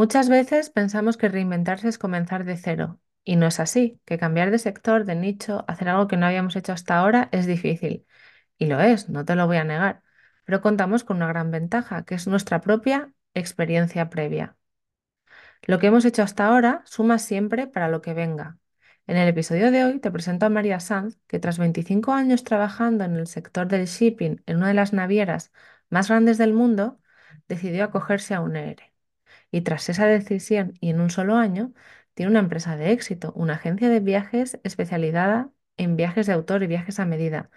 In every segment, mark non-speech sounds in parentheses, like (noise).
Muchas veces pensamos que reinventarse es comenzar de cero, y no es así, que cambiar de sector, de nicho, hacer algo que no habíamos hecho hasta ahora es difícil. Y lo es, no te lo voy a negar, pero contamos con una gran ventaja, que es nuestra propia experiencia previa. Lo que hemos hecho hasta ahora suma siempre para lo que venga. En el episodio de hoy te presento a María Sanz, que tras 25 años trabajando en el sector del shipping en una de las navieras más grandes del mundo, decidió acogerse a un ERE. Y tras esa decisión y en un solo año, tiene una empresa de éxito, una agencia de viajes especializada en viajes de autor y viajes a medida,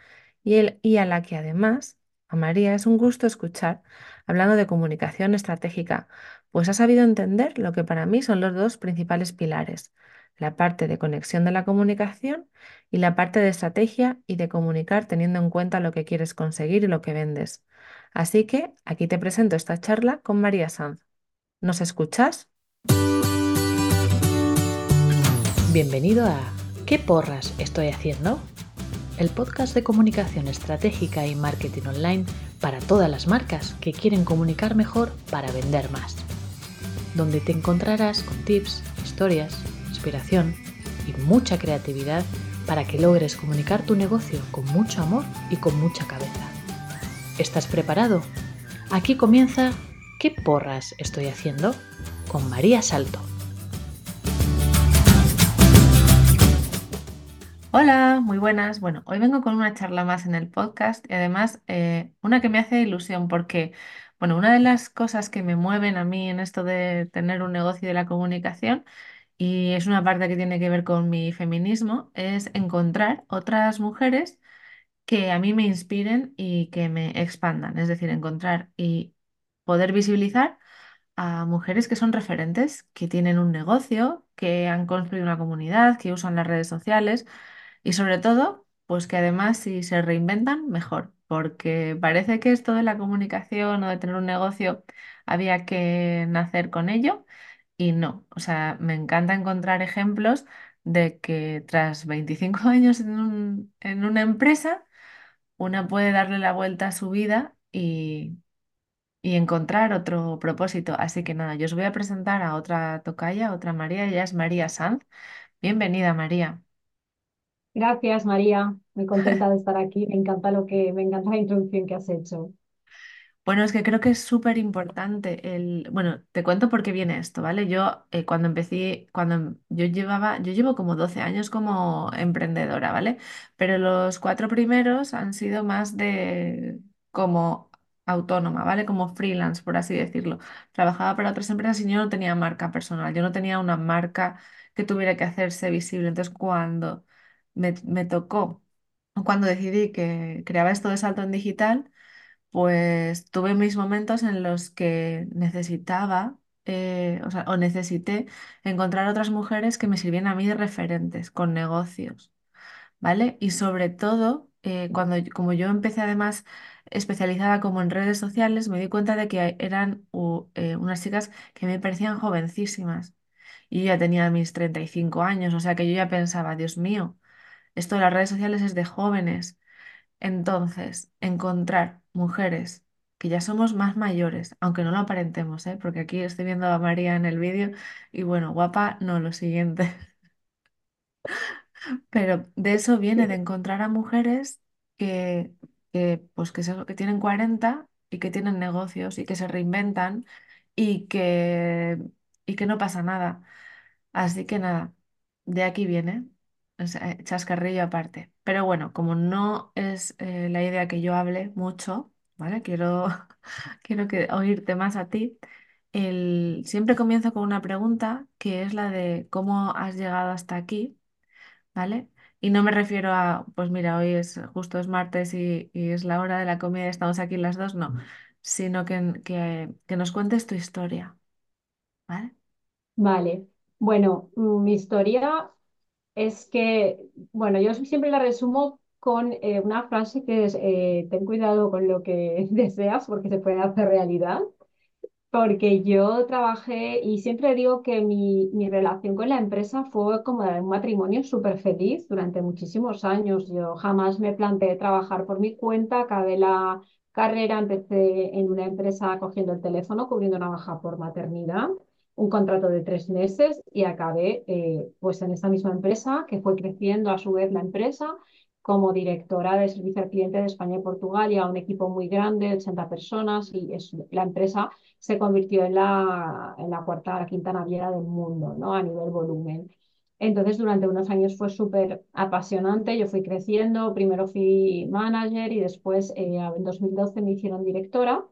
y, y a la que además a María es un gusto escuchar hablando de comunicación estratégica, pues ha sabido entender lo que para mí son los dos principales pilares, la parte de conexión de la comunicación y la parte de estrategia y de comunicar teniendo en cuenta lo que quieres conseguir y lo que vendes. Así que aquí te presento esta charla con María Sanz. ¿Nos escuchas? Bienvenido a ¿Qué porras estoy haciendo? El podcast de comunicación estratégica y marketing online para todas las marcas que quieren comunicar mejor para vender más. Donde te encontrarás con tips, historias, inspiración y mucha creatividad para que logres comunicar tu negocio con mucho amor y con mucha cabeza. ¿Estás preparado? Aquí comienza ¿Qué porras estoy haciendo? con María Salto. Hola, muy buenas. Bueno, hoy vengo con una charla más en el podcast y además eh, una que me hace ilusión porque, bueno, una de las cosas que me mueven a mí en esto de tener un negocio de la comunicación y es una parte que tiene que ver con mi feminismo, es encontrar otras mujeres que a mí me inspiren y que me expandan, es decir, encontrar y poder visibilizar a mujeres que son referentes, que tienen un negocio, que han construido una comunidad, que usan las redes sociales y sobre todo, pues que además si se reinventan, mejor, porque parece que esto de la comunicación o de tener un negocio había que nacer con ello y no. O sea, me encanta encontrar ejemplos de que tras 25 (laughs) años en un- en una empresa, una puede darle la vuelta a su vida y y encontrar otro propósito. Así que nada, yo os voy a presentar a otra tocaya, otra María, ella es María Sanz. Bienvenida, María. Gracias, María. Muy contenta de estar aquí. Me encanta lo que, me encanta la introducción que has hecho. Bueno, es que creo que es súper importante el... Bueno, te cuento por qué viene esto, ¿vale? Yo eh, cuando empecé, cuando em- yo llevaba, yo llevo como 12 años como emprendedora, ¿vale? Pero los cuatro primeros han sido más de como autónoma, ¿vale? Como freelance, por así decirlo. Trabajaba para otras empresas y yo no tenía marca personal, yo no tenía una marca que tuviera que hacerse visible. Entonces, cuando me, me tocó, cuando decidí que creaba esto de salto en digital, pues tuve mis momentos en los que necesitaba, eh, o sea, o necesité encontrar otras mujeres que me sirvieran a mí de referentes con negocios, ¿vale? Y sobre todo, eh, cuando, como yo empecé además especializada como en redes sociales, me di cuenta de que eran eh, unas chicas que me parecían jovencísimas. Y yo ya tenía mis 35 años, o sea que yo ya pensaba, Dios mío, esto de las redes sociales es de jóvenes. Entonces, encontrar mujeres que ya somos más mayores, aunque no lo aparentemos, ¿eh? Porque aquí estoy viendo a María en el vídeo y bueno, guapa, no, lo siguiente. (laughs) Pero de eso viene de encontrar a mujeres que, que, pues que, se- que tienen 40 y que tienen negocios y que se reinventan y que, y que no pasa nada. Así que nada, de aquí viene, chascarrillo aparte. Pero bueno, como no es eh, la idea que yo hable mucho, ¿vale? Quiero, (laughs) quiero que, oírte más a ti. El, siempre comienzo con una pregunta que es la de cómo has llegado hasta aquí, ¿vale? Y no me refiero a, pues mira, hoy es justo es martes y, y es la hora de la comida, estamos aquí las dos, no, sino que, que, que nos cuentes tu historia, ¿vale? Vale. Bueno, mm, mi historia es que, bueno, yo siempre la resumo con eh, una frase que es, eh, ten cuidado con lo que (laughs) deseas porque se puede hacer realidad. Porque yo trabajé y siempre digo que mi, mi relación con la empresa fue como un matrimonio súper feliz durante muchísimos años. Yo jamás me planteé trabajar por mi cuenta, acabé la carrera, empecé en una empresa cogiendo el teléfono, cubriendo una baja por maternidad un contrato de tres meses y acabé eh, pues en esta misma empresa que fue creciendo a su vez la empresa como directora de servicio al cliente de España y Portugal y a un equipo muy grande, 80 personas, y la empresa se convirtió en la, en la cuarta, la quinta naviera del mundo, ¿no? A nivel volumen. Entonces, durante unos años fue súper apasionante, yo fui creciendo, primero fui manager y después eh, en 2012 me hicieron directora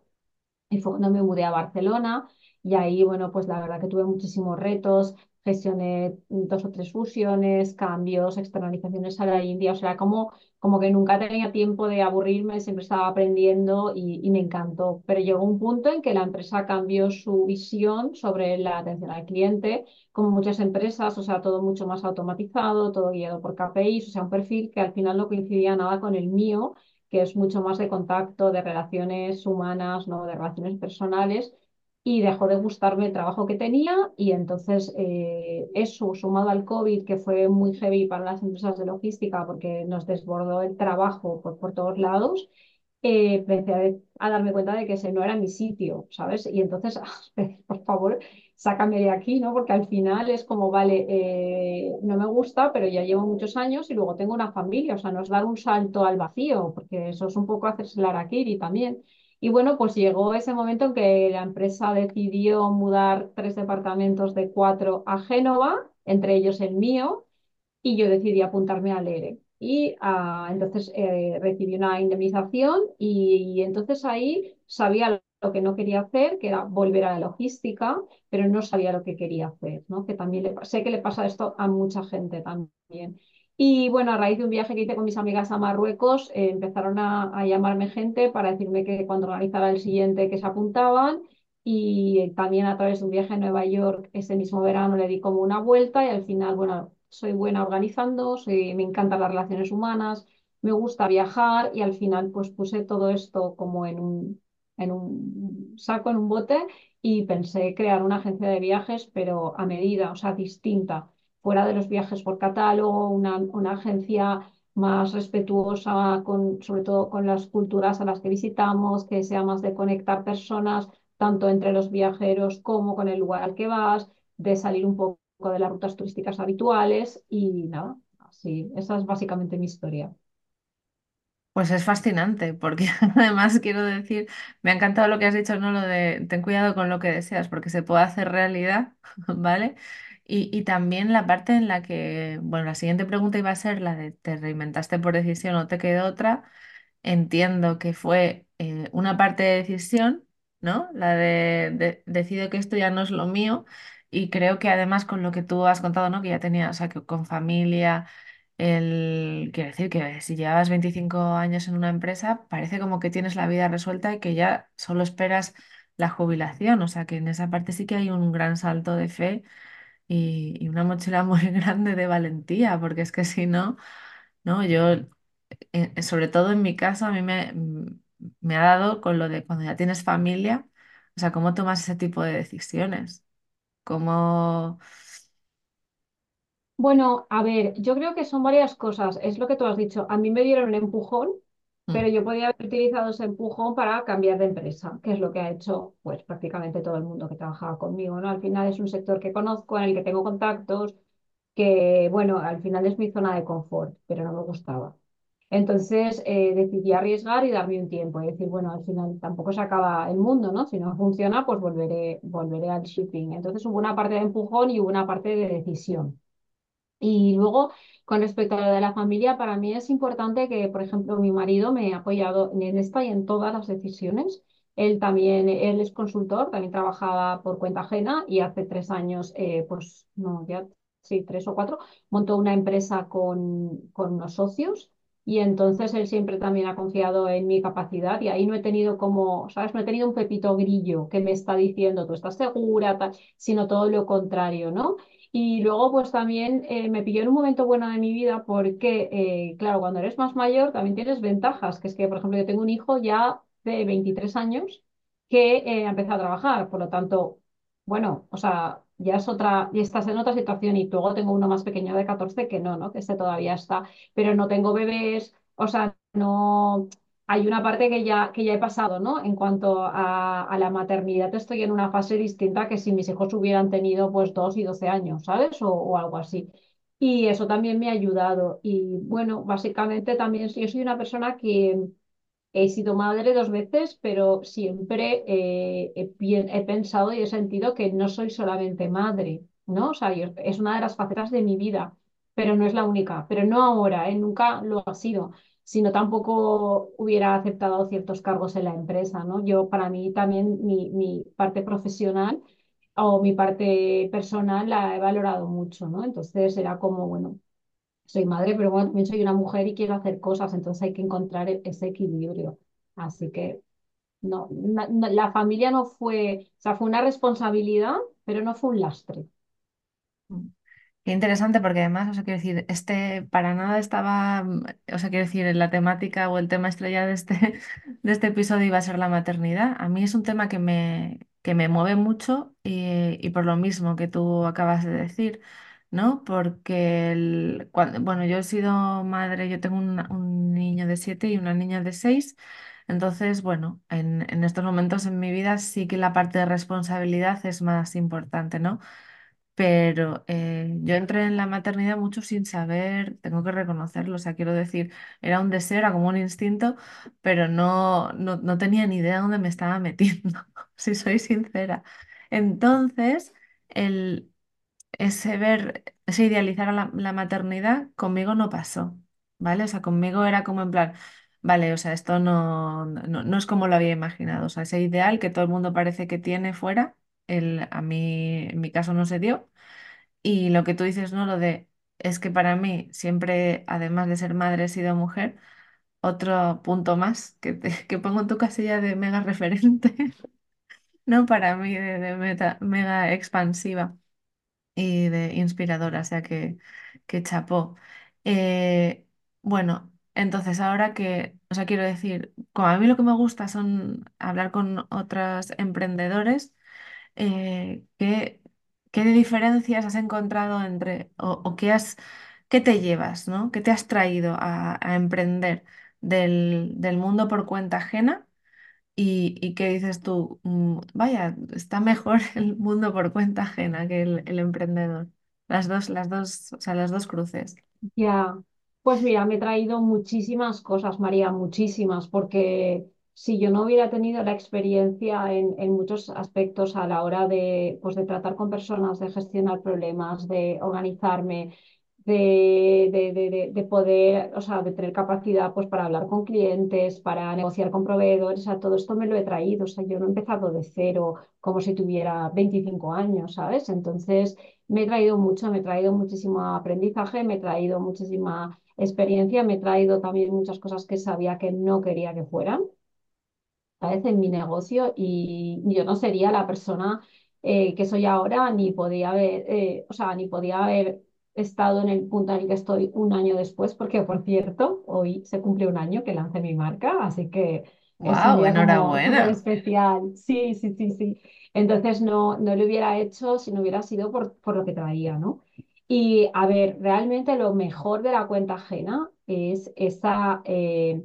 y fue cuando me mudé a Barcelona y ahí, bueno, pues la verdad que tuve muchísimos retos, gestioné dos o tres fusiones, cambios, externalizaciones a la India, o sea, como, como que nunca tenía tiempo de aburrirme, siempre estaba aprendiendo y, y me encantó. Pero llegó un punto en que la empresa cambió su visión sobre la atención al cliente, como muchas empresas, o sea, todo mucho más automatizado, todo guiado por KPIs, o sea, un perfil que al final no coincidía nada con el mío que es mucho más de contacto, de relaciones humanas, ¿no? de relaciones personales, y dejó de gustarme el trabajo que tenía y entonces eh, eso sumado al COVID, que fue muy heavy para las empresas de logística porque nos desbordó el trabajo por, por todos lados, eh, empecé a, darme cuenta de que ese no era mi sitio, ¿sabes? Y entonces, (laughs) por favor, sácame de aquí, ¿no? Porque al final es como, vale, eh, no me gusta, pero ya llevo muchos años y luego tengo una familia, o sea, no es dar un salto al vacío, porque eso es un poco hacerse la araquiri también. Y bueno, pues llegó ese momento en que la empresa decidió mudar tres departamentos de cuatro a Génova, entre ellos el mío, y yo decidí apuntarme al ERE. Y uh, entonces eh, recibí una indemnización y, y, entonces ahí sabía lo que no quería hacer, que era volver a la logística, pero no sabía lo que quería hacer, ¿no? Que también le, sé que le pasa esto a mucha gente también. Y bueno, a raíz de un viaje que hice con mis amigas a Marruecos, eh, empezaron a, a, llamarme gente para decirme que cuando organizara el siguiente que se apuntaban. Y también a través de un viaje a Nueva York ese mismo verano le di como una vuelta y al final, bueno, soy buena organizando, soy, me encantan las relaciones humanas, me gusta viajar y al final pues puse todo esto como en un, en un saco, en un bote y pensé crear una agencia de viajes, pero a medida, o sea, distinta, fuera de los viajes por catálogo, una, una agencia más respetuosa con, sobre todo con las culturas a las que visitamos, que sea más de conectar personas, tanto entre los viajeros como con el lugar al que vas, de salir un poco de las rutas turísticas habituales y nada, así, esa es básicamente mi historia. Pues es fascinante, porque (laughs) además quiero decir, me ha encantado lo que has dicho, ¿no? Lo de ten cuidado con lo que deseas, porque se puede hacer realidad, (laughs) ¿vale? Y, y también la parte en la que, bueno, la siguiente pregunta iba a ser la de te reinventaste por decisión o te quedó otra. Entiendo que fue eh, una parte de decisión, ¿no? La de, de decido que esto ya no es lo mío. Y creo que además con lo que tú has contado, ¿no? Que ya tenía, o sea, que con familia el, quiero decir que si llevas 25 años en una empresa, parece como que tienes la vida resuelta y que ya solo esperas la jubilación. O sea que en esa parte sí que hay un gran salto de fe y, y una mochila muy (laughs) grande de valentía, porque es que si no, no, yo, eh, sobre todo en mi caso, a mí me, me ha dado con lo de cuando ya tienes familia, o sea, cómo tomas ese tipo de decisiones, cómo... Bueno, a ver, yo creo que son varias cosas. Es lo que tú has dicho. A mí me dieron un empujón, pero Mm. yo podía haber utilizado ese empujón para cambiar de empresa, que es lo que ha hecho pues prácticamente todo el mundo que trabajaba conmigo, ¿no? Al final es un sector que conozco, en el que tengo contactos, que bueno, al final es mi zona de confort, pero no me gustaba. Entonces eh, decidí arriesgar y darme un tiempo y decir, bueno, al final tampoco se acaba el mundo, ¿no? Si no funciona, pues volveré, volveré al shipping. Entonces hubo una parte de empujón y hubo una parte de decisión. Y luego, con respecto a lo de la familia, para mí es importante que, por ejemplo, mi marido me ha apoyado en esta y en todas las decisiones. Él también, él es consultor, también trabajaba por cuenta ajena y hace tres años, eh, pues no, ya sí, tres o cuatro, montó una empresa con, con unos socios y entonces él siempre también ha confiado en mi capacidad y ahí no he tenido como, ¿sabes? No he tenido un pepito grillo que me está diciendo, tú estás segura, tal, sino todo lo contrario, ¿no? Y luego, pues también eh, me pilló en un momento bueno de mi vida porque, eh, claro, cuando eres más mayor también tienes ventajas, que es que, por ejemplo, yo tengo un hijo ya de 23 años que eh, ha empezado a trabajar, por lo tanto, bueno, o sea, ya es otra, y estás en otra situación y luego tengo uno más pequeño de 14 que no, ¿no? Que este todavía está, pero no tengo bebés, o sea, no hay una parte que ya, que ya he pasado, ¿no? En cuanto a, la maternidad, estoy en una fase distinta que si mis hijos hubieran tenido pues dos y 12 años, ¿sabes? O, algo así. Y eso también me ha ayudado. Y bueno, básicamente también yo soy una persona que He sido madre dos veces, pero siempre eh, he, pensado y he sentido que no soy solamente madre, ¿no? O sea, es una de las facetas de mi vida, pero no es la única. Pero no ahora, ¿eh? Nunca lo ha sido. Si no, tampoco hubiera aceptado ciertos cargos en la empresa, ¿no? Yo, para mí, también mi, mi parte profesional o mi parte personal la he valorado mucho, ¿no? Entonces era como, bueno soy madre, pero bueno, también soy una mujer y quiero hacer cosas, entonces hay que encontrar e- ese equilibrio. Así que no, la familia no fue, o sea, fue una responsabilidad, pero no fue un lastre. Qué interesante porque además, o sea, quiero decir, este para nada estaba, mm, o sea, quiero decir, la temática o el tema estrella de este, (laughs) de este episodio iba a ser la maternidad. A mí es un tema que me, que me mueve mucho y, y por lo mismo que tú acabas de decir, ¿no? Porque, el- cuando, bueno, yo he sido madre, yo tengo un, un niño de siete y una niña de seis. Entonces, bueno, en, en estos momentos en mi vida sí que la parte de responsabilidad es más importante, ¿no? Pero eh, yo entré en la maternidad mucho sin saber, tengo que reconocerlo, o sea, quiero decir, era un deseo, era como un instinto, pero no, no, no tenía ni idea dónde me estaba metiendo, (laughs) si soy sincera. Entonces, el, ese ver, ese idealizar a la, la maternidad conmigo no pasó, ¿vale? O sea, conmigo era como en plan, vale, o sea, esto no, no, no es como lo había imaginado, o sea, ese ideal que todo el mundo parece que tiene fuera, el, a mí, en mi caso no se dio. Y lo que tú dices, ¿no? Lo de, es que para mí siempre, además de ser madre, he sido mujer. Otro punto más que, (laughs) que pongo en tu casilla de mega referente, (laughs) ¿no? Para mí, de, mega expansiva y de inspiradora, o sea que, que chapó. Eh, bueno, entonces ahora que, o sea, quiero decir, como a mí lo que me gusta son hablar con otras emprendedores eh, ¿qué, qué diferencias has encontrado entre, o, qué has, qué te llevas, ¿no? ¿Qué te has traído a, a emprender del, del mundo por cuenta ajena? Y, y qué dices tú, "Mm, vaya, está mejor (laughs) el mundo por cuenta ajena que el, el emprendedor. Las dos, las dos, o sea, las dos cruces. Ya, pues mira, me he traído muchísimas cosas, María, muchísimas, porque si yo no hubiera tenido la experiencia en, muchos aspectos a la hora de, pues, de tratar con personas, de gestionar problemas, de organizarme, de, de, de, de- de poder, o sea, de tener capacidad pues, para hablar con clientes, para negociar con proveedores, todo esto me lo he traído, o sea, yo no he empezado de cero como si tuviera 25 años, ¿sabes? Entonces... Me he traído mucho, me he traído muchísimo aprendizaje, me he traído muchísima experiencia, me he traído también muchas cosas que sabía que no quería que fueran, ¿sabes? En mi negocio y yo no sería la persona eh, que soy ahora, ni podía haber, eh, o sea, ni podía haber estado en el punto en el que estoy un año después, porque por cierto, hoy se cumple un año que lancé mi marca, así que es un ¡Wow! día como súper Enhorabuena. especial. Sí, sí, sí, sí. Entonces no, no lo hubiera hecho si no hubiera sido por, por lo que traía, ¿no? Y a ver, realmente lo mejor de la cuenta ajena es esa... eh,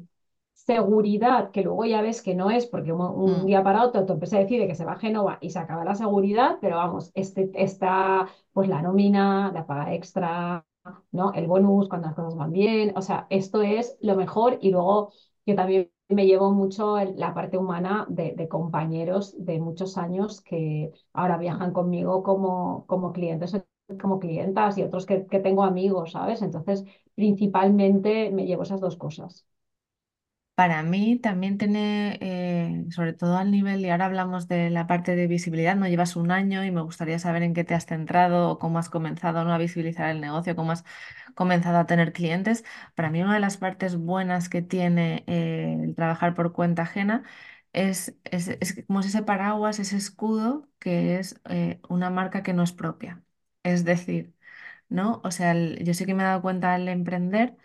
seguridad, que luego ya ves que no es, porque un, un Mm. día para otro tu empresa decide que se va a Génova y se acaba la seguridad, pero vamos, este, está pues la nómina, la paga extra, ¿no? El bonus cuando las cosas van bien, o sea, esto es lo mejor y luego yo también me llevo mucho la parte humana de, de compañeros de muchos años que ahora viajan conmigo como, como clientes, como clientas y otros que, que tengo amigos, ¿sabes? Entonces, principalmente me llevo esas dos cosas. Para mí también tiene, eh, sobre todo al nivel, y ahora hablamos de la parte de visibilidad, no llevas un año y me gustaría saber en qué te has centrado o cómo has comenzado a visibilizar el negocio, cómo has comenzado a tener clientes. Para mí una de las partes buenas que tiene eh, el trabajar por cuenta ajena es, es, es como ese paraguas, ese escudo que es eh, una marca que no es propia. Es decir, ¿no? O sea, yo sí que me he dado cuenta al emprender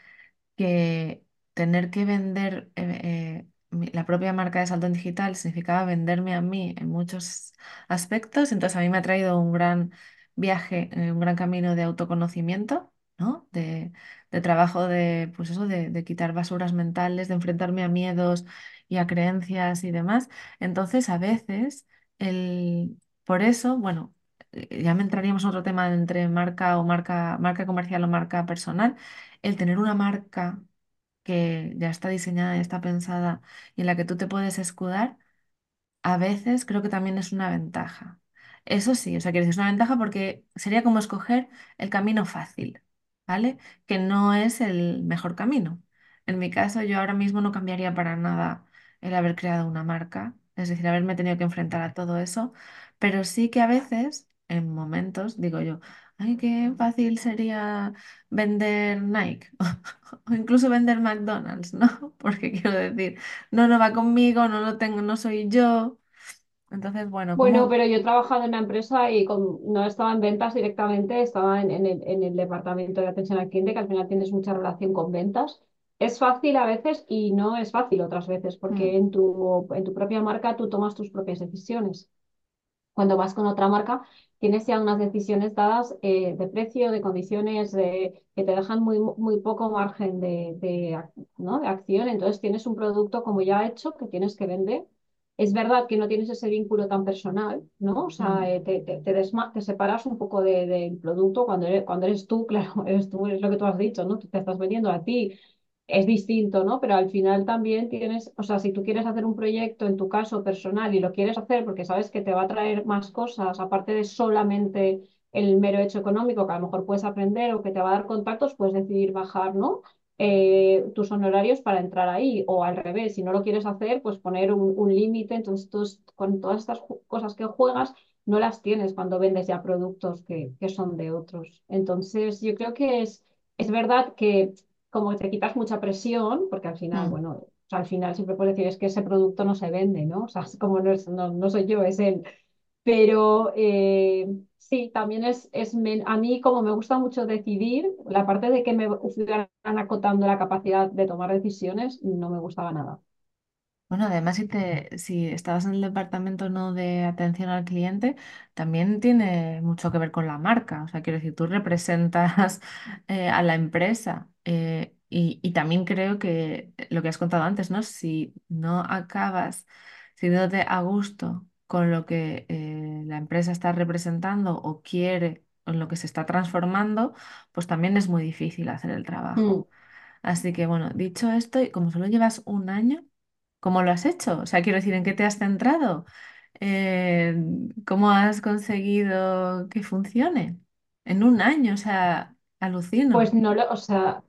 que tener que vender eh, eh, la propia marca de salto en digital significaba venderme a mí en muchos aspectos, entonces a mí me ha traído un gran viaje, eh, un gran camino de autoconocimiento, ¿no? De, de trabajo de, pues eso, de, de quitar basuras mentales, de enfrentarme a miedos y a creencias y demás. Entonces, a veces, el, por eso, bueno, ya me entraríamos en otro tema entre marca o marca, marca comercial o marca personal, el tener una marca que ya está diseñada, ya está pensada y en la que tú te puedes escudar a veces creo que también es una ventaja. Eso sí, o sea, quiero decir, es una ventaja porque sería como escoger el camino fácil, ¿vale? Que no es el mejor camino. En mi caso, yo ahora mismo no cambiaría para nada el haber creado una marca, es decir, haberme tenido que enfrentar a todo eso, pero sí que a veces, en momentos, digo yo, ay, qué fácil sería vender Nike (laughs) o incluso vender McDonald's, ¿no? (laughs) Porque quiero decir, no, no va conmigo, no lo tengo, no soy yo. Entonces, bueno, Bueno, ¿cómo? pero yo he trabajado en una empresa y con- no estaba en ventas directamente, estaba en, en el, en el departamento de atención al cliente, que al final tienes mucha relación con ventas. Es fácil a veces y no es fácil otras veces, porque Mm, en tu, en tu propia marca tú tomas tus propias decisiones. Cuando vas con otra marca, tienes ya unas decisiones dadas eh, de precio, de condiciones, de- que te dejan muy, muy poco margen de, de, ¿no? de acción. Entonces tienes un producto como ya hecho que tienes que vender. Es verdad que no tienes ese vínculo tan personal, ¿no? O sea, mm, eh, te, te, te te separas un poco de- del producto cuando eres, cuando eres tú, (laughs) claro, eres tú, es lo que tú has dicho, ¿no? Tú te estás vendiendo a ti es distinto, ¿no? Pero al final también tienes, o sea, si tú quieres hacer un proyecto en tu caso personal y lo quieres hacer porque sabes que te va a traer más cosas, aparte de solamente el mero hecho económico, que a lo mejor puedes aprender o que te va a dar contactos, puedes decidir bajar, ¿no? Eh, tus honorarios para entrar ahí, o al revés, si no lo quieres hacer, pues poner un, límite. Entonces, tú, con todas estas cosas que juegas, no las tienes cuando vendes ya productos que, que son de otros. Entonces, yo creo que es, es verdad que como te quitas mucha presión, porque al final, mm. bueno, o sea, al final siempre puedes decir es que ese producto no se vende, ¿no? O sea, es (laughs) como no, es, no, no soy yo, es él. Pero eh, sí, también es, es a mí como me gusta mucho decidir, la parte de que me fueran acotando la capacidad de tomar decisiones no me gustaba nada. Bueno, además, si te, si estabas en el departamento no de atención al cliente, también tiene mucho que ver con la marca. O sea, quiero decir, tú representas (laughs) eh, a la empresa. eh, y, y también creo que lo que has contado antes, ¿no? Si no acabas sintiéndote a gusto con lo que eh, la empresa está representando o quiere, o en lo que se está transformando, pues también es muy difícil hacer el Mm. trabajo. Así que bueno, dicho esto, y como solo llevas un año, ¿cómo lo has hecho? O sea, quiero decir, ¿en qué te has centrado? Eh, ¿cómo has conseguido que funcione? En un año, o sea, Pues alucino. no lo, o sea,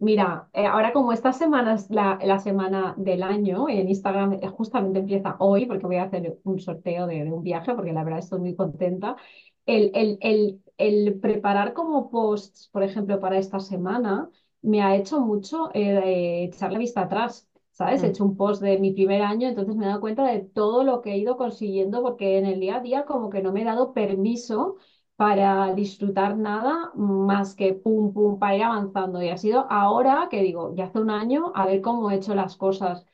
mira, eh, ahora como esta semana es la, la semana del año, en Instagram eh, justamente empieza hoy, porque voy a hacer un sorteo de, de un viaje, porque la verdad estoy muy contenta. El, el, el, el preparar como posts, por ejemplo, para esta semana, me ha hecho mucho eh, echar la vista atrás. ¿Sabes? He Mm, hecho un post de mi primer año, entonces me he dado cuenta de todo lo que he ido consiguiendo, porque en el día a día como que no me he dado permiso para disfrutar nada más que pum, pum, para ir avanzando. Y ha sido ahora que digo, ya hace un año, a ver cómo he hecho las cosas.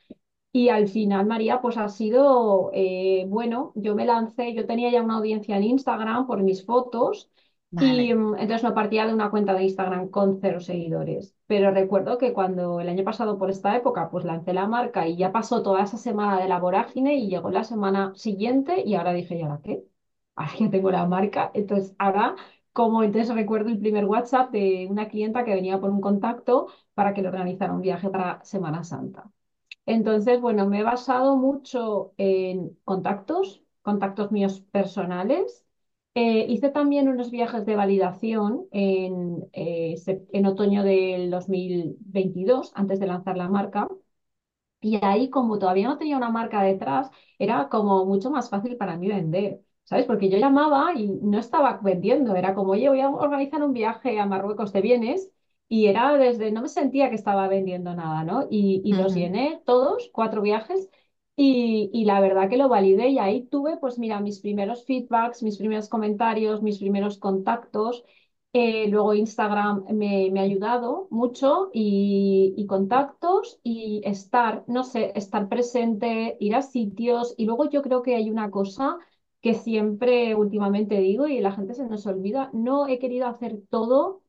Y al final, María, pues ha sido, eh, bueno, yo me lancé, yo tenía ya una audiencia en Instagram por mis fotos Vale. mm, entonces no partía de una cuenta de Instagram con cero seguidores. Pero recuerdo que cuando el año pasado por esta época, pues lancé la marca y ya pasó toda esa semana de la vorágine y llegó la semana siguiente y ahora dije, ¿y ahora qué? Ahora ya tengo la marca, entonces ahora, como entonces recuerdo el primer WhatsApp de una clienta que venía por un contacto para que le organizara un viaje para Semana Santa. Entonces, bueno, me he basado mucho en contactos, contactos míos personales. Eh, hice también unos viajes de validación en, eh, en otoño del 2022, antes de lanzar la marca. Y ahí, como todavía no tenía una marca detrás, era como mucho más fácil para mí vender, ¿sabes? Porque yo llamaba y no estaba vendiendo, era como, oye, voy a organizar un viaje a Marruecos, ¿te vienes? Y era desde, no me sentía que estaba vendiendo nada, ¿no? Y, y los llené todos, cuatro viajes, y, la verdad que lo validé y ahí tuve, pues mira, mis primeros feedbacks, mis primeros comentarios, mis primeros contactos. Eh, luego Instagram me, me ha ayudado mucho y, y contactos y estar, no sé, estar presente, ir a sitios. Y luego yo creo que hay una cosa que siempre últimamente digo y la gente se nos olvida, no he querido hacer todo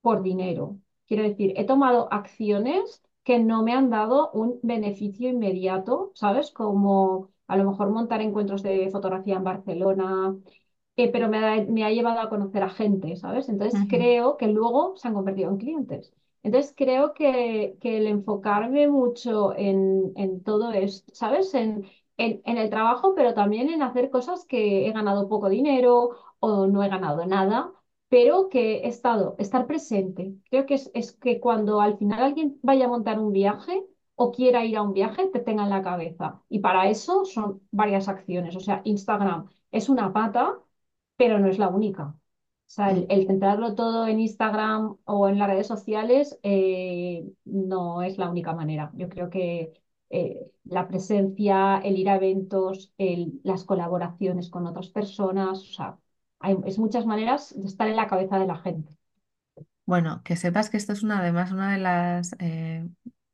por dinero. Quiero decir, he tomado acciones que no me han dado un beneficio inmediato, ¿sabes? Como a lo mejor montar encuentros de fotografía en Barcelona, eh, pero me ha, me ha llevado a conocer a gente, ¿sabes? Entonces creo que luego se han convertido en clientes. Entonces creo que, que el enfocarme mucho en, en todo esto, ¿sabes? En, en, en el trabajo, pero también en hacer cosas que he ganado poco dinero o no he ganado nada, pero que he estado, estar presente. Creo que es, que cuando al final alguien vaya a montar un viaje o quiera ir a un viaje, te tenga en la cabeza. Y para eso son varias acciones. O sea, Instagram es una pata pero no es la única. O sea, el, centrarlo todo en Instagram o en las redes sociales eh, no es la única manera. Yo creo que eh, la presencia, el ir a eventos, las colaboraciones con otras personas, o sea, hay, es muchas maneras de estar en la cabeza de la gente. Bueno, que sepas que esto es una, además una de las, eh,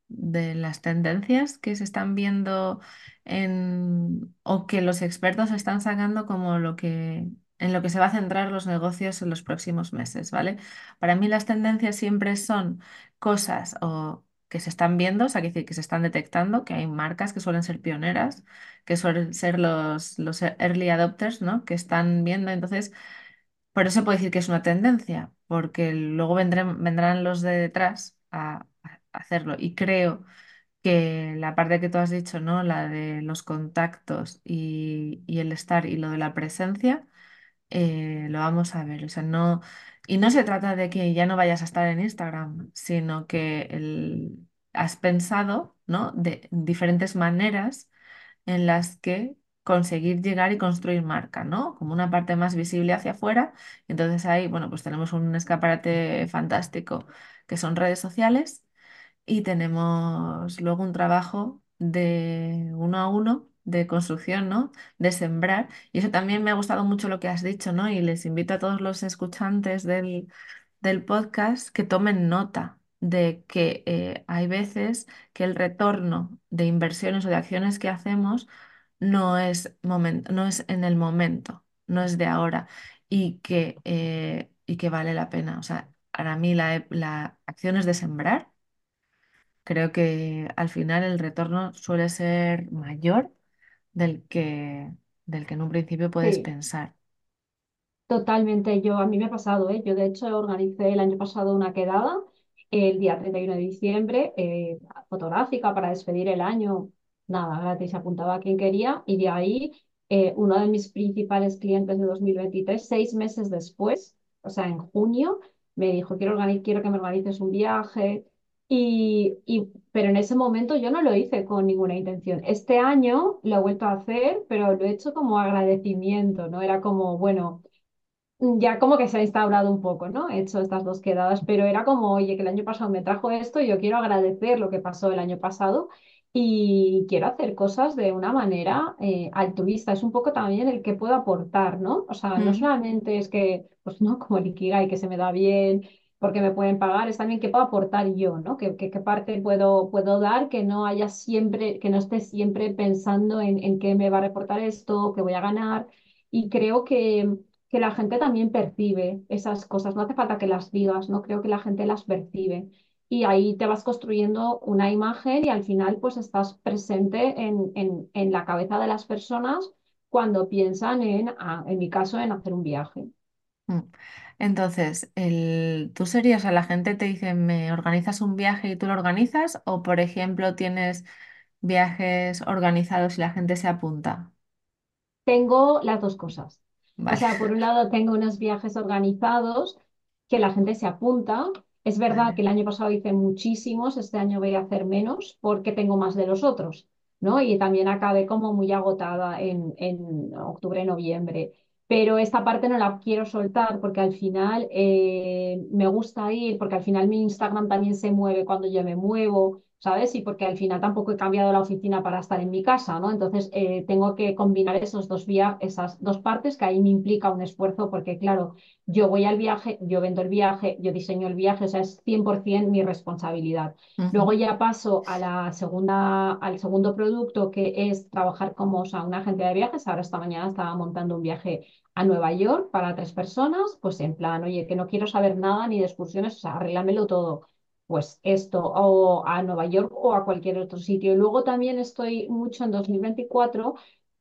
de las tendencias que se están viendo en, o que los expertos están sacando como lo que, en lo que se va a centrar los negocios en los próximos meses, ¿vale? Para mí las tendencias siempre son cosas o que se están viendo, o sea, que, que se están detectando, que hay marcas que suelen ser pioneras, que suelen ser los, los early adopters, ¿no? Que están viendo, entonces por eso puedo decir que es una tendencia, porque luego vendrán, vendrán los de detrás a, a hacerlo. Y creo que la parte que tú has dicho, ¿no? La de los contactos y, y el estar y lo de la presencia, eh, lo vamos a ver. O sea, no, y no se trata de que ya no vayas a estar en Instagram, sino que el- has pensado, ¿no? De diferentes maneras en las que conseguir llegar y construir marca, ¿no? Como una parte más visible hacia afuera. Entonces ahí, bueno, pues tenemos un escaparate fantástico que son redes sociales y tenemos luego un trabajo de uno a uno de construcción, ¿no? De sembrar. Y eso también me ha gustado mucho lo que has dicho, ¿no? Y les invito a todos los escuchantes del del podcast que tomen nota de que eh, hay veces que el retorno de inversiones o de acciones que hacemos no es, momen- no es en el momento, no es de ahora y que, eh, y que vale la pena. O sea, para mí la, la acción es de sembrar. Creo que al final el retorno suele ser mayor del que, del que en un principio puedes Sí. pensar. Totalmente, yo a mí me ha pasado, ¿eh? Yo de hecho organicé el año pasado una quedada el día 31 de diciembre, eh, fotográfica para despedir el año, nada, gratis, apuntaba a quien quería y de ahí eh, uno de mis principales clientes de 2023, seis meses después, o sea, en junio, me dijo, quiero, organi- quiero que me organices un viaje y, y, pero en ese momento yo no lo hice con ninguna intención. Este año lo he vuelto a hacer, pero lo he hecho como agradecimiento, ¿no? Era como, bueno ya como que se ha instaurado un poco, ¿no? He hecho estas dos quedadas, pero era como, oye, que el año pasado me trajo esto, y yo quiero agradecer lo que pasó el año pasado y quiero hacer cosas de una manera eh, altruista. Es un poco también el que puedo aportar, ¿no? O sea, no Mm, solamente es que, pues (laughs) no, como el Ikigai, que se me da bien porque me pueden pagar, es también qué puedo aportar yo, ¿no? ¿Qué, qué, qué parte puedo, puedo dar que no haya siempre, que no esté siempre pensando en, en qué me va a reportar esto, qué voy a ganar. Y creo que que la gente también percibe esas cosas, no hace falta que las digas, no creo que la gente las percibe. Y ahí te vas construyendo una imagen y al final pues estás presente en, en, en la cabeza de las personas cuando piensan en, ah, en mi caso, en hacer un viaje. mm. Entonces, el, ¿tú serías, a la gente te dice, ¿me organizas un viaje y tú lo organizas? O, por ejemplo, tienes viajes organizados y la gente se apunta. Tengo las dos cosas. O Vale, sea, por un lado tengo unos viajes organizados que la gente se apunta. Es verdad vale. que el año pasado hice muchísimos, este año voy a hacer menos porque tengo más de los otros, ¿no? Y también acabé como muy agotada en, en octubre, noviembre. Pero esta parte no la quiero soltar porque al final eh, me gusta ir, porque al final mi Instagram también se mueve cuando yo me muevo. ¿Sabes? Y porque al final tampoco he cambiado la oficina para estar en mi casa, ¿no? Entonces eh, tengo que combinar esos dos vía esas dos partes que ahí me implica un esfuerzo porque, claro, yo voy al viaje, yo vendo el viaje, yo diseño el viaje, o sea, es 100% mi responsabilidad. Luego ya paso a la segunda, al segundo producto que es trabajar como o sea, una agencia de viajes. Ahora esta mañana estaba montando un viaje a Nueva York para tres personas, pues en plan, oye, que no quiero saber nada ni de excursiones, o sea, arréglamelo todo. Pues esto, o a Nueva York o a cualquier otro sitio. Y luego también estoy mucho en 2024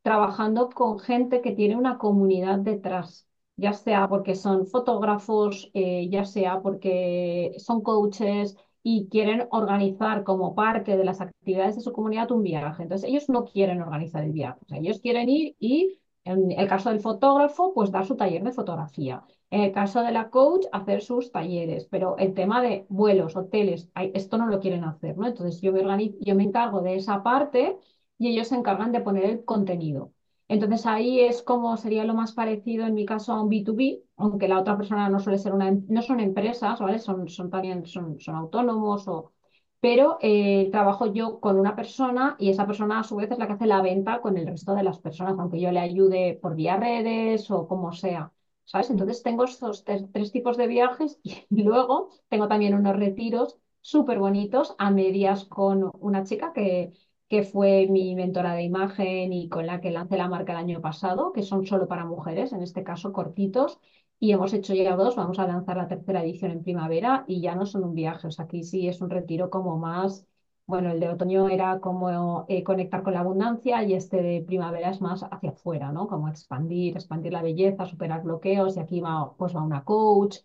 trabajando con gente que tiene una comunidad detrás, ya sea porque son fotógrafos, eh, ya sea porque son coaches y quieren organizar como parte de las actividades de su comunidad un viaje. Entonces, ellos no quieren organizar el viaje, ellos quieren ir y, en el caso del fotógrafo, pues dar su taller de fotografía. En el caso de la coach, hacer sus talleres, pero el tema de vuelos, hoteles, esto no lo quieren hacer, ¿no? Entonces yo me, organizo, yo me encargo de esa parte y ellos se encargan de poner el contenido. Entonces ahí es como sería lo más parecido en mi caso a un B2B, aunque la otra persona no suele ser una, no son empresas, ¿vale? Son, son también, son, son autónomos o, pero eh, trabajo yo con una persona y esa persona a su vez es la que hace la venta con el resto de las personas, aunque yo le ayude por vía redes o como sea, ¿sabes? Entonces tengo estos tres, tipos de viajes y (laughs) luego tengo también unos retiros súper bonitos a medias con una chica que que fue mi mentora de imagen y con la que lancé la marca el año pasado, que son solo para mujeres, en este caso cortitos, y hemos hecho ya dos, vamos a lanzar la tercera edición en primavera y ya no son un viaje, o sea, aquí sí es un retiro como más, bueno, el de otoño era como eh, conectar con la abundancia y este de primavera es más hacia afuera, ¿no? Como expandir, expandir la belleza, superar bloqueos y aquí va, pues va una coach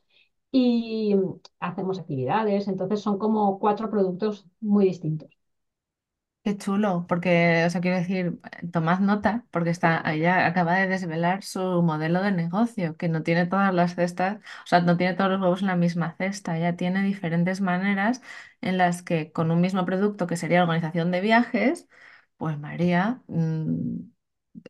y hacemos actividades, entonces son como cuatro productos muy distintos. Chulo, porque, o sea, quiero decir, tomad nota, porque está, ella acaba de desvelar su modelo de negocio, que no tiene todas las cestas, o sea, no tiene todos los huevos en la misma cesta, ella tiene diferentes maneras en las que con un mismo producto, que sería organización de viajes, pues María, mm,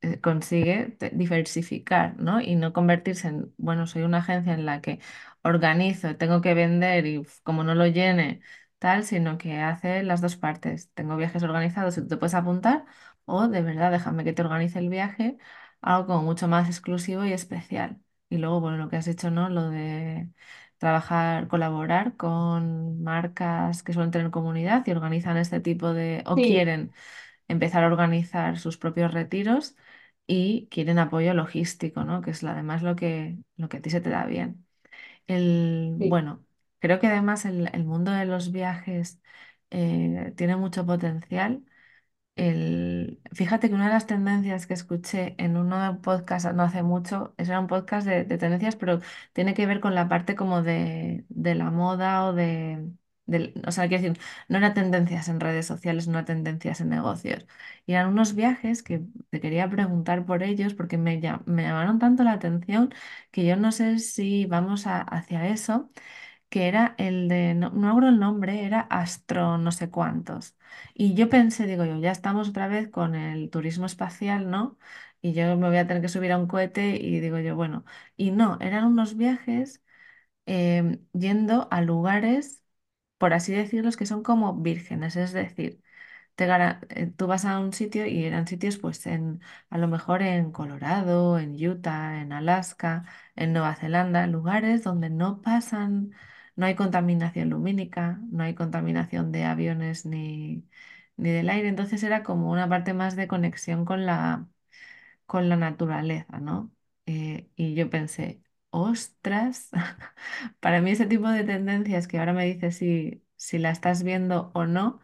eh, consigue diversificar, ¿no? Y no convertirse en, bueno, soy una agencia en la que organizo, tengo que vender y como no lo llene, tal, sino que hace las dos partes. Tengo viajes organizados y tú te puedes apuntar, o de verdad déjame que te organice el viaje, algo como mucho más exclusivo y especial. Y luego, bueno, lo que has hecho, ¿no? Lo de trabajar, colaborar con marcas que suelen tener comunidad y organizan este tipo de, o Sí, quieren empezar a organizar sus propios retiros y quieren apoyo logístico, ¿no? Que es además lo que, lo que a ti se te da bien. El, sí. bueno, creo que además el, el mundo de los viajes eh, tiene mucho potencial el... Fíjate que una de las tendencias que escuché en un podcast no hace mucho, era un podcast de, de tendencias, pero tiene que ver con la parte como de, de la moda o de... del- o sea, quiero decir, no eran tendencias en redes sociales, no eran tendencias en negocios. Y eran unos viajes que te quería preguntar por ellos porque me, me llamaron tanto la atención que yo no sé si vamos hacia eso que era el de, no, no el nombre, era Astro no sé cuántos. Y yo pensé, digo yo, ya estamos otra vez con el turismo espacial, ¿no? Y yo me voy a tener que subir a un cohete y digo yo, bueno, y no, eran unos viajes em, yendo a lugares, por así decirlos, que son como vírgenes, es decir, te gara- eh, tú vas a un sitio y eran sitios pues en, a lo mejor en Colorado, en Utah, en Alaska, en Nueva Zelanda, lugares donde no pasan, no hay contaminación lumínica, no hay contaminación de aviones ni, ni del aire, entonces era como una parte más de conexión con la, con la naturaleza, ¿no? Eh, y yo pensé, ostras, (laughs) para mí ese tipo de tendencias que ahora me dices si, si la estás viendo o no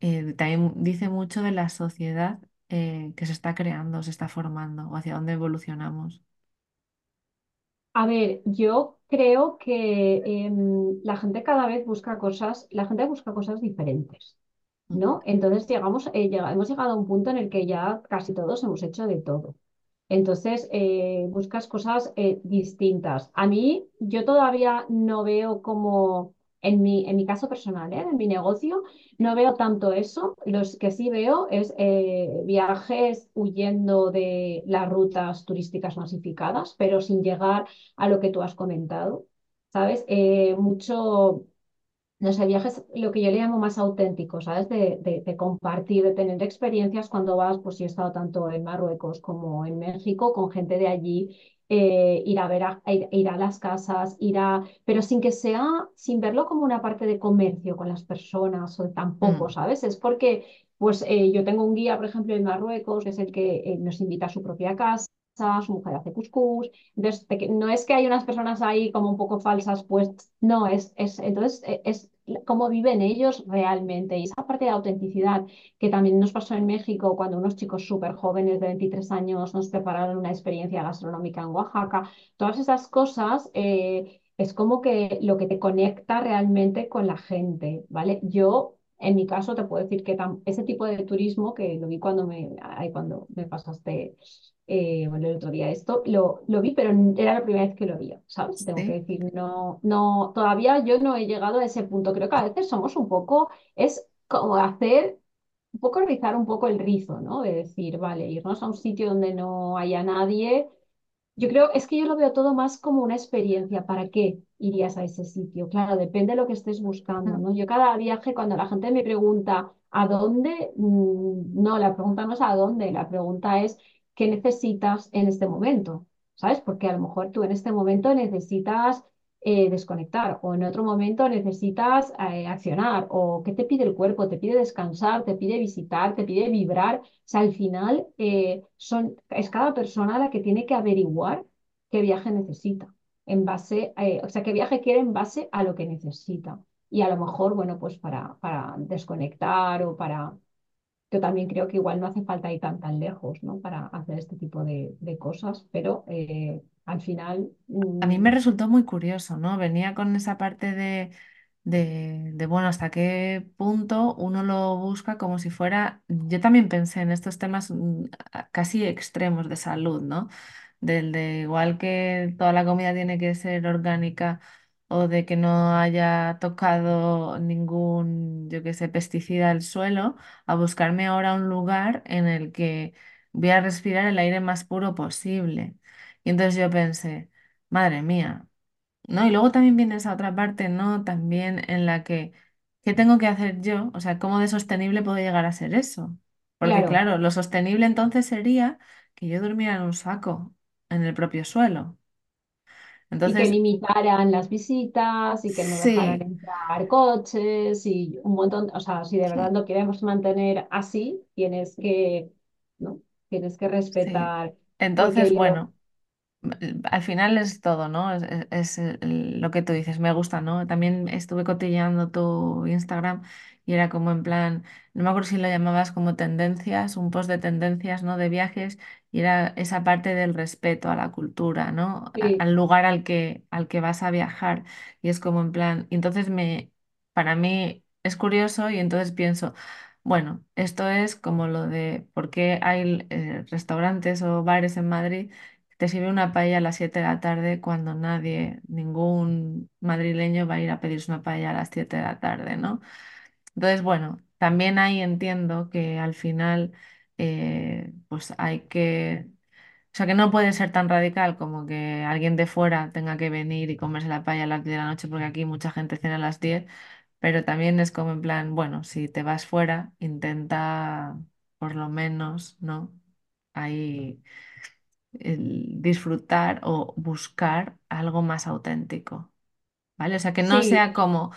eh, también dice mucho de la sociedad eh, que se está creando, se está formando o hacia dónde evolucionamos. A ver, yo creo que em, la gente cada vez busca cosas, la gente busca cosas diferentes. ¿no? Entonces llegamos, eh, hemos llegado a un punto en el que ya casi todos hemos hecho de todo. Entonces, eh, buscas cosas eh, distintas. A mí, yo todavía no veo como, en mi, en mi caso personal, ¿eh? En mi negocio, no veo tanto eso. Los que sí veo es eh, viajes huyendo de las rutas turísticas masificadas, pero sin llegar a lo que tú has comentado. ¿Sabes? Eh, mucho no sé, viajes, lo que yo le llamo más auténticos, ¿sabes? De, de, de compartir, de tener experiencias cuando vas, pues yo he estado tanto en Marruecos como en México, con gente de allí, eh, ir a ver, a, ir, ir a las casas, ir a, pero sin que sea, sin verlo como una parte de comercio con las personas, o tampoco, Mm, ¿sabes? Es porque, pues eh, yo tengo un guía, por ejemplo, en Marruecos, que es el que eh, nos invita a su propia casa su mujer hace cuscús. Entonces, no es que hay unas personas ahí como un poco falsas, pues no, es, es entonces e, es, cómo viven ellos realmente. Y esa parte de autenticidad que también nos pasó en México cuando unos chicos súper jóvenes de 23 años nos prepararon una experiencia gastronómica en Oaxaca, todas esas cosas. Eh, es como que lo que te conecta realmente con la gente, ¿vale? Yo en mi caso, te puedo decir que ese tipo de turismo, que lo vi cuando me, cuando me pasaste eh, bueno, el otro día esto, lo, lo vi, pero era la primera vez que lo vi, ¿sabes? Tengo que decir, no, no, todavía yo no he llegado a ese punto. Creo que a veces somos un poco, es como hacer, un poco rizar un poco el rizo, ¿no? De decir, vale, irnos a un sitio donde no haya nadie yo creo, es que yo lo veo todo más como una experiencia. ¿Para qué irías a ese sitio? Claro, depende de lo que estés buscando. ¿no? Yo cada viaje, cuando la gente me pregunta ¿a dónde? Mm, No, la pregunta no es a dónde, la pregunta es ¿qué necesitas en este momento? ¿Sabes? Porque a lo mejor tú en este momento necesitas eh, desconectar o en otro momento necesitas eh, accionar o qué te pide el cuerpo, te pide descansar, te pide visitar, te pide vibrar. O sea, al final eh, son, es cada persona la que tiene que averiguar qué viaje necesita, en base, o sea, qué viaje quiere en base a lo que necesita. Y a lo mejor, bueno, pues para, para desconectar o para... Yo también creo que igual no hace falta ir tan tan lejos, ¿no? Para hacer este tipo de, de cosas, pero al final, A mí mm, me resultó muy curioso, ¿no? Venía con esa parte de, de, de, bueno, hasta qué punto uno lo busca como si fuera, yo también pensé en estos temas mm, casi extremos de salud, ¿no? Del de igual que toda la comida tiene que ser orgánica o de que no haya tocado ningún, yo qué sé, pesticida al suelo, a buscarme ahora un lugar en el que voy a respirar el aire más puro posible. Y entonces yo pensé, madre mía. ¿no? Y luego también viene esa otra parte, ¿no? También en la que, ¿qué tengo que hacer yo? O sea, ¿cómo de sostenible puedo llegar a ser eso? Porque claro, claro, lo sostenible entonces sería que yo durmiera en un saco, en el propio suelo. y que Entonces, limitaran las visitas y que no dejaran sí, entrar coches y un montón, o sea, si de verdad lo queremos mantener así, tienes que, ¿no? Tienes que sí. respetar, porque Entonces, lo, bueno. Al final es todo, ¿no? Es, es- es el- lo que tú dices, me gusta, ¿no? También estuve cotilleando tu Instagram y era como en plan, no me acuerdo si lo llamabas como tendencias, un post de tendencias, ¿no? De viajes y era esa parte del respeto a la cultura, ¿no? A- sí, al lugar al que, al que vas a viajar y es como en plan, y entonces me, para mí es curioso y entonces pienso, bueno, esto es como lo de por qué hay eh, restaurantes o bares en Madrid te sirve una paella a las 7 de la tarde cuando nadie, ningún madrileño va a ir a pedirse una paella a las 7 de la tarde, ¿no? Entonces, bueno, también ahí entiendo que al final, eh, pues hay que, o sea, que no puede ser tan radical como que alguien de fuera tenga que venir y comerse la paella a las 10 de la noche, porque aquí mucha gente cena a las 10, pero también es como en plan, bueno, si te vas fuera, intenta por lo menos, ¿no? Ahí el disfrutar o buscar algo más auténtico, ¿vale? O sea, que no sí, sea como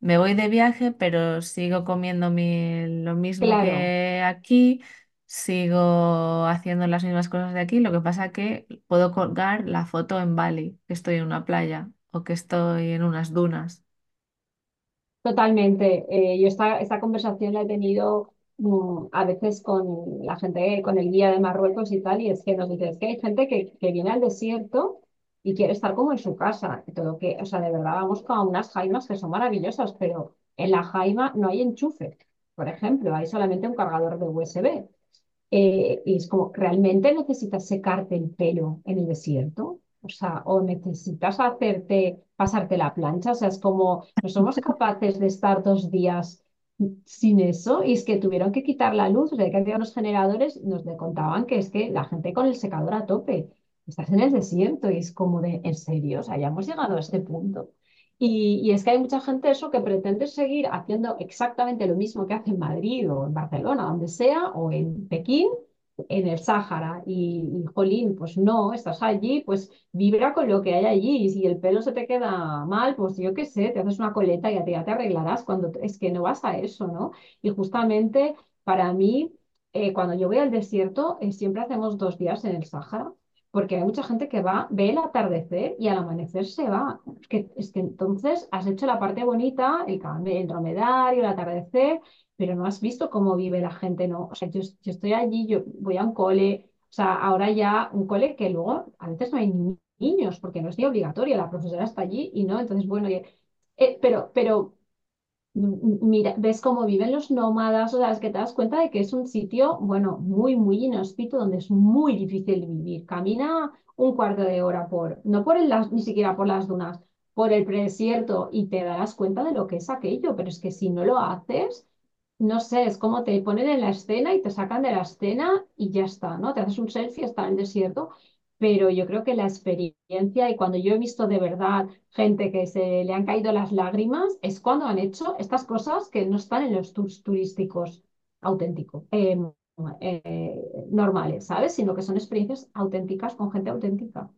me voy de viaje, pero sigo comiendo mi- lo mismo claro. que aquí, sigo haciendo las mismas cosas de aquí, lo que pasa que puedo colgar la foto en Bali, que estoy en una playa o que estoy en unas dunas. Totalmente. Eh, yo esta, esta conversación la he tenido a veces con la gente, con el guía de Marruecos y tal, y es que nos dice, es que hay gente que, que viene al desierto y quiere estar como en su casa. Todo que, o sea, de verdad vamos con unas jaimas que son maravillosas, pero en la jaima no hay enchufe, por ejemplo, hay solamente un cargador de USB. Eh, y es como, ¿realmente necesitas secarte el pelo en el desierto? O sea, o necesitas hacerte, pasarte la plancha, o sea, es como, no somos capaces de estar dos días sin eso, y es que tuvieron que quitar la luz, o sea, que había unos generadores, nos le contaban que es que la gente con el secador a tope, estás en el desierto, y es como de, ¿en serio? O sea, ya hemos llegado a este punto. Y, y es que hay mucha gente eso que pretende seguir haciendo exactamente lo mismo que hace en Madrid o en Barcelona, donde sea, o en Pekín, en el Sáhara. Y, jolín, pues no, estás allí, pues vibra con lo que hay allí. Y si el pelo se te queda mal, pues yo qué sé, te haces una coleta y ya te, ya te arreglarás cuando es que no vas a eso, ¿no? Y justamente para mí, eh, cuando yo voy al desierto, eh, siempre hacemos dos días en el Sáhara porque hay mucha gente que va, ve el atardecer y al amanecer se va. Es que, es que entonces has hecho la parte bonita, el, el dromedario, el atardecer, pero no has visto cómo vive la gente, ¿no? Yo, yo estoy allí, yo voy a un cole, o sea, ahora ya un cole que luego a veces no hay ni niños, porque no es ni obligatorio, la profesora está allí y no, entonces, bueno, eh, pero, pero mira, ves cómo viven los nómadas, o sea, es que te das cuenta de que es un sitio, bueno, muy, muy inhóspito, donde es muy difícil vivir. Camina un cuarto de hora por, no por el, ni siquiera por las dunas, por el desierto y te darás cuenta de lo que es aquello, pero es que si no lo haces, no sé, es como te ponen en la escena y te sacan de la escena y ya está, ¿no? Te haces un selfie, está en el desierto pero yo creo que la experiencia y cuando yo he visto de verdad gente que se le han caído las lágrimas, es cuando han hecho estas cosas que no están en los tours turísticos auténticos, eh, eh, normales, ¿sabes? Sino que son experiencias auténticas con gente auténtica.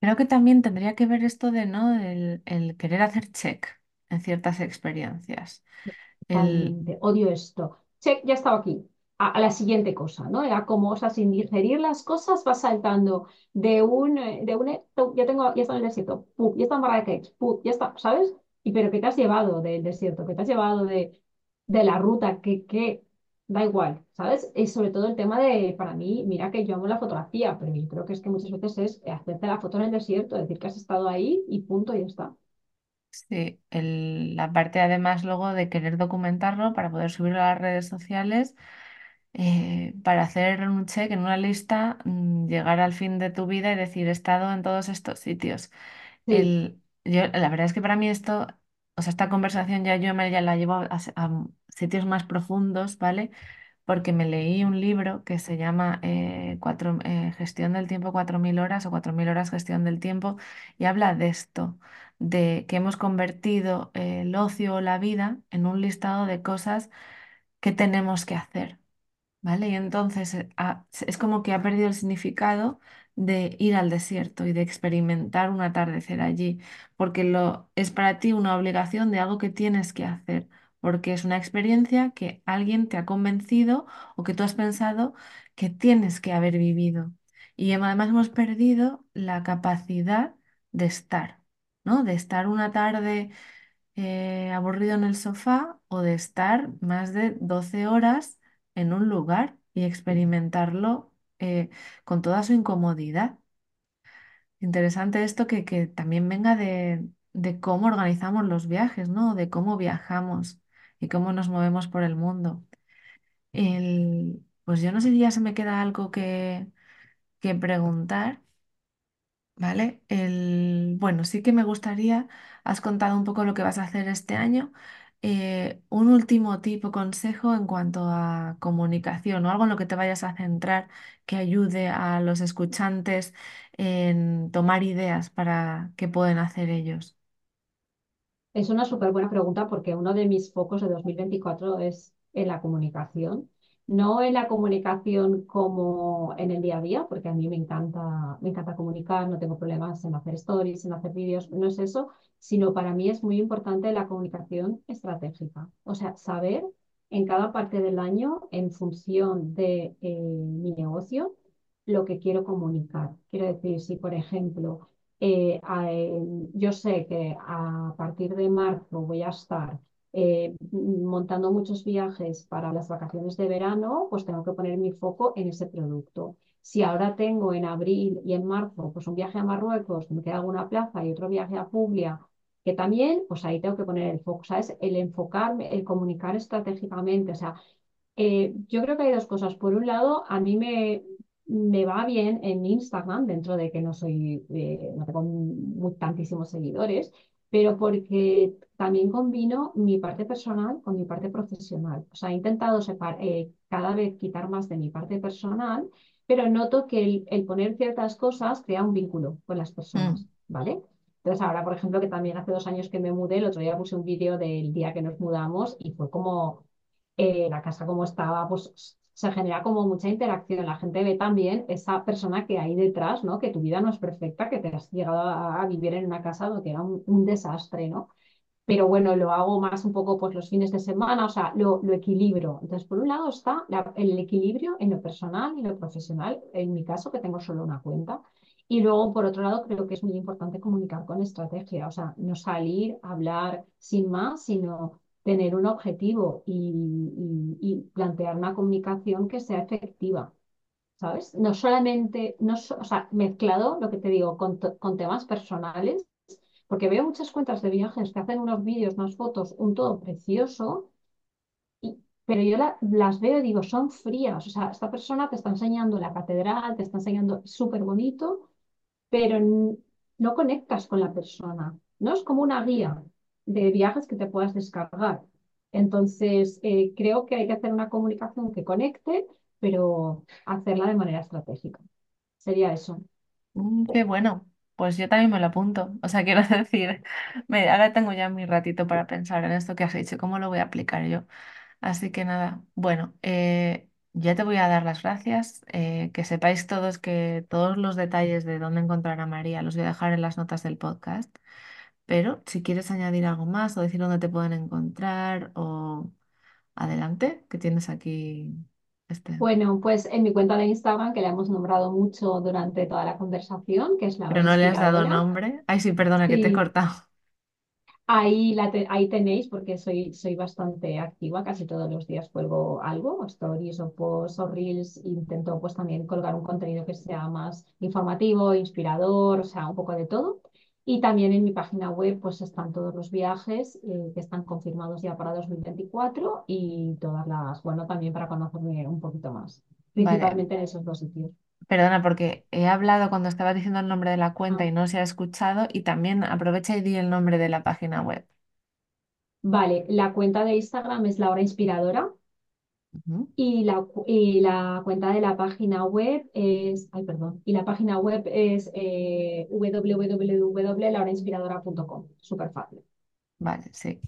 Creo que también tendría que ver esto de, ¿no? El, el querer hacer check en ciertas experiencias. El, Totalmente, odio esto. Check, ya estaba aquí. A, la siguiente cosa, ¿no? Era como, o sea, sin digerir las cosas, vas saltando de un, eh, de un, eh, ya tengo, ya está en el desierto, ya está en Marrakech, pum, ya está, ¿sabes? Y pero ¿qué te has llevado del desierto? ¿Qué te has llevado de, de la ruta? ¿Qué, qué? Da igual, ¿sabes? Y sobre todo el tema de, para mí, mira que yo amo la fotografía, pero yo creo que es que muchas veces es hacerte la foto en el desierto, decir que has estado ahí y punto, y ya está. sí, la parte además luego de querer documentarlo para poder subirlo a las redes sociales, eh, para hacer un check en una lista, mm, llegar al fin de tu vida y decir, he estado en todos estos sitios. Sí, El, yo, la verdad es que para mí esto, o sea, esta conversación ya yo me ya la llevo a, a sitios más profundos, ¿vale? Porque me leí un libro que se llama eh, cuatro- eh, Gestión del tiempo 4.000 horas o 4.000 horas gestión del tiempo y habla de esto, de que hemos convertido eh, el ocio o la vida en un listado de cosas que tenemos que hacer. ¿Vale? Y entonces eh, es como que ha perdido el significado de ir al desierto y de experimentar un atardecer allí, porque lo es para ti una obligación de algo que tienes que hacer, porque es una experiencia que alguien te ha convencido o que tú has pensado que tienes que haber vivido. Y em- además hemos perdido la capacidad de estar, ¿no? De estar una tarde eh, aburrido en el sofá o de estar más de 12 horas en un lugar y experimentarlo eh, con toda su incomodidad. Interesante esto que, que también venga de, de cómo organizamos los viajes, ¿no? De cómo viajamos y cómo nos movemos por el mundo. El- pues yo no sé si ya se me queda algo que, que preguntar. ¿Vale? El, bueno, sí que me gustaría, has contado un poco lo que vas a hacer este año. Eh, un último tipo consejo en cuanto a comunicación o algo en lo que te vayas a centrar que ayude a los escuchantes en tomar ideas para qué pueden hacer ellos. Es una súper buena pregunta porque uno de mis focos de 2024 es en la comunicación. No en la comunicación como en el día a día, porque a mí me encanta, me encanta comunicar, no tengo problemas en hacer stories, en hacer vídeos, no es eso, sino para mí es muy importante la comunicación estratégica. O sea, saber en cada parte del año, en función de eh, mi negocio, lo que quiero comunicar. Quiero decir, si por ejemplo eh, yo sé que a partir de marzo voy a estar eh, montando muchos viajes para las vacaciones de verano, pues tengo que poner mi foco en ese producto. Si ahora tengo en abril y en marzo pues un viaje a Marruecos, me queda alguna plaza y otro viaje a Puglia, que también, pues ahí tengo que poner el foco, ¿sabes? El enfocarme, el comunicar estratégicamente, o sea, eh, yo creo que hay dos cosas. Por un lado, a mí me, me va bien en Instagram, dentro de que no soy, eh, no tengo tantísimos seguidores, pero porque también combino mi parte personal con mi parte profesional. O sea, he intentado separ- eh, cada vez quitar más de mi parte personal, pero noto que el, el poner ciertas cosas crea un vínculo con las Mm, personas, ¿vale? Entonces ahora, por ejemplo, que también hace dos años que me mudé, el otro día puse un vídeo del día que nos mudamos y fue como eh, la casa como estaba, pues se genera como mucha interacción. La gente ve también esa persona que hay detrás, ¿no? Que tu vida no es perfecta, que te has llegado a, vivir en una casa donde era un, desastre, ¿no? pero bueno, lo hago más un poco pues los fines de semana, o sea, lo, lo equilibro. Entonces, por un lado está el equilibrio en lo personal y lo profesional, en mi caso, que tengo solo una cuenta. Y luego, por otro lado, creo que es muy importante comunicar con estrategia, o sea, no salir hablar sin más, sino tener un objetivo y, plantear una comunicación que sea efectiva. ¿Sabes? No solamente, no, o sea, mezclado, lo que te digo, con, con temas personales, porque veo muchas cuentas de viajes que hacen unos vídeos, unas fotos, un todo precioso, pero yo la- las veo y digo, son frías. O sea, esta persona te está enseñando la catedral, te está enseñando súper bonito, pero no conectas con la persona. No es como una guía de viajes que te puedas descargar. Entonces, eh, creo que hay que hacer una comunicación que conecte, pero hacerla de manera estratégica. Sería eso. Mm, qué bueno. Pues yo también me lo apunto. O sea, (laughs) quiero decir, me, ahora tengo ya mi ratito para pensar en esto que has dicho, cómo lo voy a aplicar yo. Así que nada, bueno, eh, ya te voy a dar las gracias. eh, que sepáis todos que todos los detalles de dónde encontrar a María los voy a dejar en las notas del podcast. Pero si quieres añadir algo más o decir dónde te pueden encontrar o adelante, que tienes aquí este. Bueno, pues en mi cuenta de Instagram, que la hemos nombrado mucho durante toda la conversación, que es la Pero no le has dado nombre. Ay, sí, perdona que te he cortado. Ahí, la te- ahí tenéis, porque soy, soy bastante activa, casi todos los días cuelgo algo, o stories o posts o reels, intento pues también colgar un contenido que sea más informativo, inspirador, o sea, un poco de todo. Y también en mi página web pues están todos los viajes eh, que están confirmados ya para 2024 y todas las, bueno, también para conocerme un poquito más, Vale, principalmente en esos dos sitios. perdona porque he hablado cuando estaba diciendo el nombre de la cuenta Ah, y no se ha escuchado y también aprovecha y di el nombre de la página web. Vale, la cuenta de Instagram es la hora Y la, y la cuenta de la página web es, ay, perdón, y la página web es eh, www.laurainspiradora.com. Súper fácil. Vale, sí.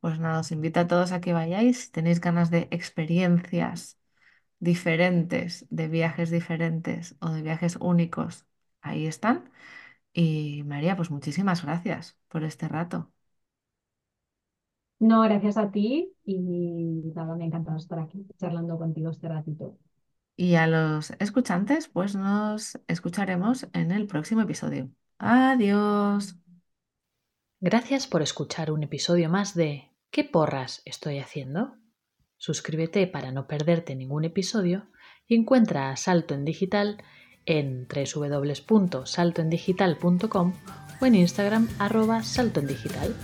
Pues nada, os invito a todos a que vayáis. Si tenéis ganas de experiencias diferentes, de viajes diferentes o de viajes únicos, ahí están. Y María, pues muchísimas gracias por este rato. No, gracias a ti y nada, me ha encantado estar aquí charlando contigo este ratito. Y a los escuchantes, pues nos escucharemos en el próximo episodio. Adiós. Gracias por escuchar un episodio más de ¿Qué porras estoy haciendo? Suscríbete para no perderte ningún episodio y encuentra a Salto en Digital en www.saltoendigital.com o en Instagram arroba saltoendigital.